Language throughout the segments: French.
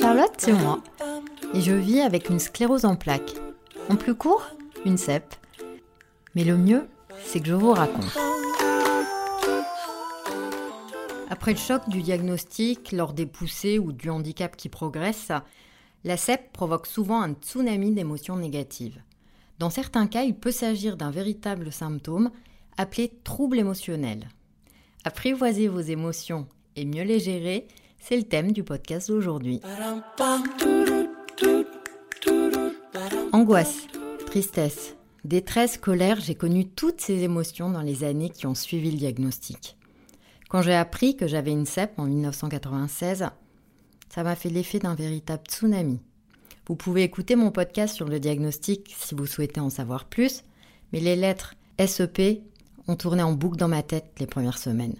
Charlotte, c'est moi. Et je vis avec une sclérose en plaques. En plus court, une CEP. Mais le mieux, c'est que je vous raconte. Après le choc du diagnostic, lors des poussées ou du handicap qui progresse, la CEP provoque souvent un tsunami d'émotions négatives. Dans certains cas, il peut s'agir d'un véritable symptôme appelé trouble émotionnel. Apprivoiser vos émotions et mieux les gérer, c'est le thème du podcast d'aujourd'hui. Angoisse, tristesse, détresse, colère, j'ai connu toutes ces émotions dans les années qui ont suivi le diagnostic. Quand j'ai appris que j'avais une CEP en 1996, ça m'a fait l'effet d'un véritable tsunami. Vous pouvez écouter mon podcast sur le diagnostic si vous souhaitez en savoir plus, mais les lettres SEP ont tourné en boucle dans ma tête les premières semaines.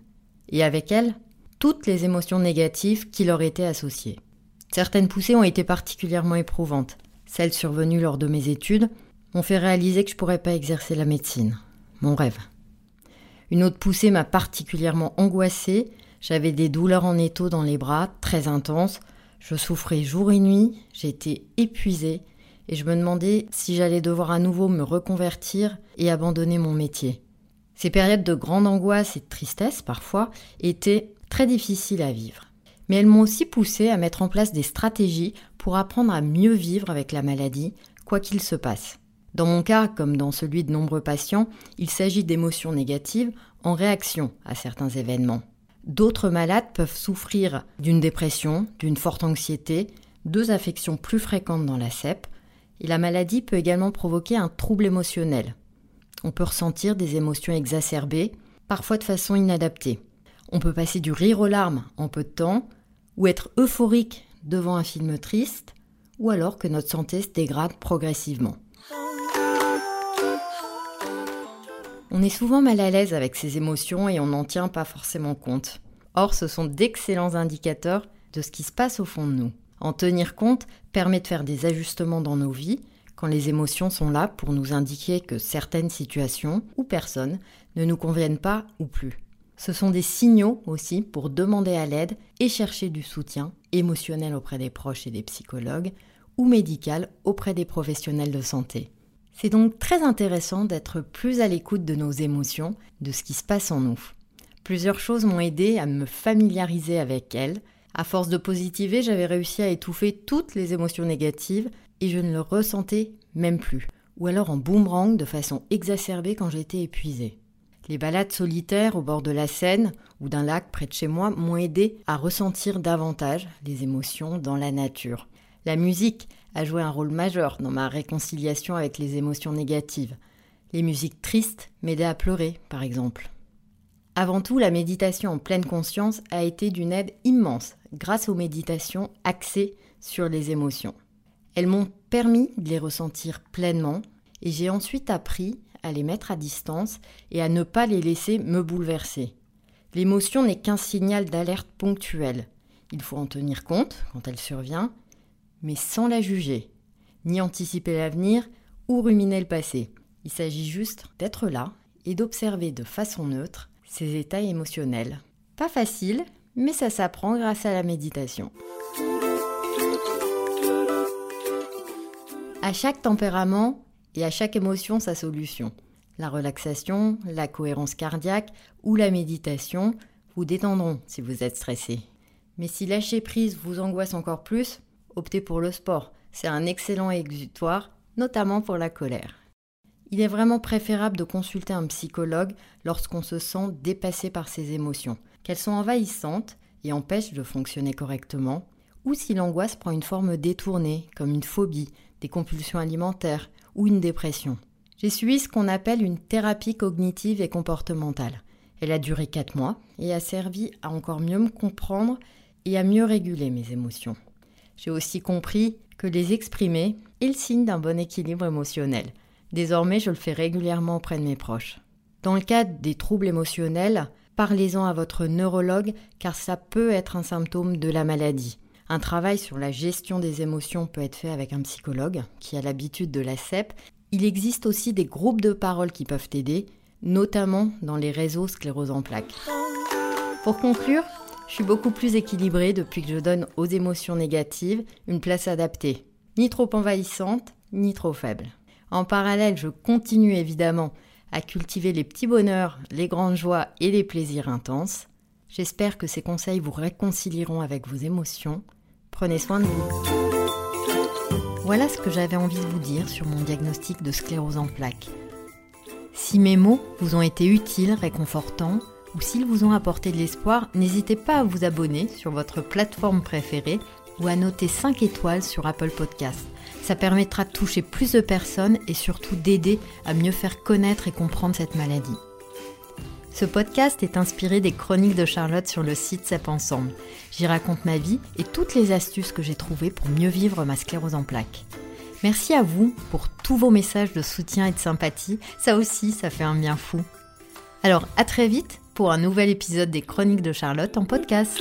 Et avec elles, toutes les émotions négatives qui leur étaient associées. Certaines poussées ont été particulièrement éprouvantes. Celles survenues lors de mes études m'ont fait réaliser que je ne pourrais pas exercer la médecine, mon rêve. Une autre poussée m'a particulièrement angoissée. J'avais des douleurs en étau dans les bras, très intenses. Je souffrais jour et nuit, j'étais épuisée et je me demandais si j'allais devoir à nouveau me reconvertir et abandonner mon métier. Ces périodes de grande angoisse et de tristesse, parfois, étaient très difficiles à vivre. Mais elles m'ont aussi poussé à mettre en place des stratégies pour apprendre à mieux vivre avec la maladie, quoi qu'il se passe. Dans mon cas, comme dans celui de nombreux patients, il s'agit d'émotions négatives en réaction à certains événements. D'autres malades peuvent souffrir d'une dépression, d'une forte anxiété, deux affections plus fréquentes dans la CEP, et la maladie peut également provoquer un trouble émotionnel. On peut ressentir des émotions exacerbées, parfois de façon inadaptée. On peut passer du rire aux larmes en peu de temps, ou être euphorique devant un film triste, ou alors que notre santé se dégrade progressivement. On est souvent mal à l'aise avec ces émotions et on n'en tient pas forcément compte. Or, ce sont d'excellents indicateurs de ce qui se passe au fond de nous. En tenir compte permet de faire des ajustements dans nos vies quand les émotions sont là pour nous indiquer que certaines situations ou personnes ne nous conviennent pas ou plus. Ce sont des signaux aussi pour demander à l'aide et chercher du soutien émotionnel auprès des proches et des psychologues ou médical auprès des professionnels de santé. C'est donc très intéressant d'être plus à l'écoute de nos émotions, de ce qui se passe en nous. Plusieurs choses m'ont aidé à me familiariser avec elles. À force de positiver, j'avais réussi à étouffer toutes les émotions négatives et je ne le ressentais même plus, ou alors en boomerang de façon exacerbée quand j'étais épuisée. Les balades solitaires au bord de la Seine ou d'un lac près de chez moi m'ont aidé à ressentir davantage les émotions dans la nature. La musique a joué un rôle majeur dans ma réconciliation avec les émotions négatives. Les musiques tristes m'aidaient à pleurer, par exemple. Avant tout, la méditation en pleine conscience a été d'une aide immense grâce aux méditations axées sur les émotions. Elles m'ont permis de les ressentir pleinement et j'ai ensuite appris à les mettre à distance et à ne pas les laisser me bouleverser. L'émotion n'est qu'un signal d'alerte ponctuel. Il faut en tenir compte quand elle survient, mais sans la juger, ni anticiper l'avenir ou ruminer le passé. Il s'agit juste d'être là et d'observer de façon neutre ces états émotionnels. Pas facile, mais ça s'apprend grâce à la méditation. À chaque tempérament et à chaque émotion sa solution. La relaxation, la cohérence cardiaque ou la méditation vous détendront si vous êtes stressé. Mais si lâcher prise vous angoisse encore plus, optez pour le sport. C'est un excellent exutoire, notamment pour la colère. Il est vraiment préférable de consulter un psychologue lorsqu'on se sent dépassé par ses émotions, qu'elles sont envahissantes et empêchent de fonctionner correctement, ou si l'angoisse prend une forme détournée, comme une phobie, des compulsions alimentaires ou une dépression. J'ai suivi ce qu'on appelle une thérapie cognitive et comportementale. Elle a duré 4 mois et a servi à encore mieux me comprendre et à mieux réguler mes émotions. J'ai aussi compris que les exprimer est le signe d'un bon équilibre émotionnel. Désormais, je le fais régulièrement auprès de mes proches. Dans le cadre des troubles émotionnels, parlez-en à votre neurologue car ça peut être un symptôme de la maladie. Un travail sur la gestion des émotions peut être fait avec un psychologue qui a l'habitude de la CEP. Il existe aussi des groupes de parole qui peuvent aider, notamment dans les réseaux sclérose en plaques. Pour conclure, Je suis beaucoup plus équilibrée depuis que je donne aux émotions négatives une place adaptée, ni trop envahissante, ni trop faible. En parallèle, je continue évidemment à cultiver les petits bonheurs, les grandes joies et les plaisirs intenses. J'espère que ces conseils vous réconcilieront avec vos émotions. Prenez soin de vous. Voilà ce que j'avais envie de vous dire sur mon diagnostic de sclérose en plaques. Si mes mots vous ont été utiles, réconfortants, ou s'ils vous ont apporté de l'espoir, n'hésitez pas à vous abonner sur votre plateforme préférée ou à noter 5 étoiles sur Apple Podcast. Ça permettra de toucher plus de personnes et surtout d'aider à mieux faire connaître et comprendre cette maladie. Ce podcast est inspiré des chroniques de Charlotte sur le site CEP Ensemble. J'y raconte ma vie et toutes les astuces que j'ai trouvées pour mieux vivre ma sclérose en plaques. Merci à vous pour tous vos messages de soutien et de sympathie. Ça aussi, ça fait un bien fou. Alors, à très vite pour un nouvel épisode des Chroniques de Charlotte en podcast.